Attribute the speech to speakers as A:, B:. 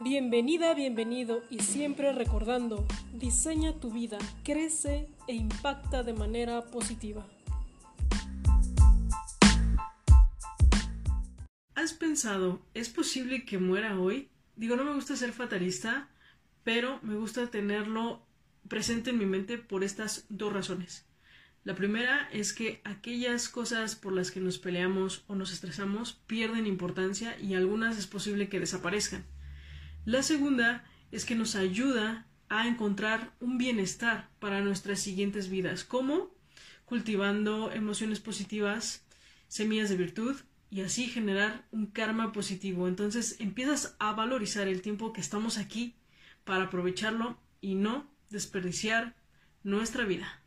A: Bienvenida, bienvenido y siempre recordando, diseña tu vida, crece e impacta de manera positiva.
B: ¿Has pensado, es posible que muera hoy? Digo, no me gusta ser fatalista, pero me gusta tenerlo presente en mi mente por estas dos razones. La primera es que aquellas cosas por las que nos peleamos o nos estresamos pierden importancia y algunas es posible que desaparezcan. La segunda es que nos ayuda a encontrar un bienestar para nuestras siguientes vidas, como cultivando emociones positivas, semillas de virtud y así generar un karma positivo. Entonces empiezas a valorizar el tiempo que estamos aquí para aprovecharlo y no desperdiciar nuestra vida.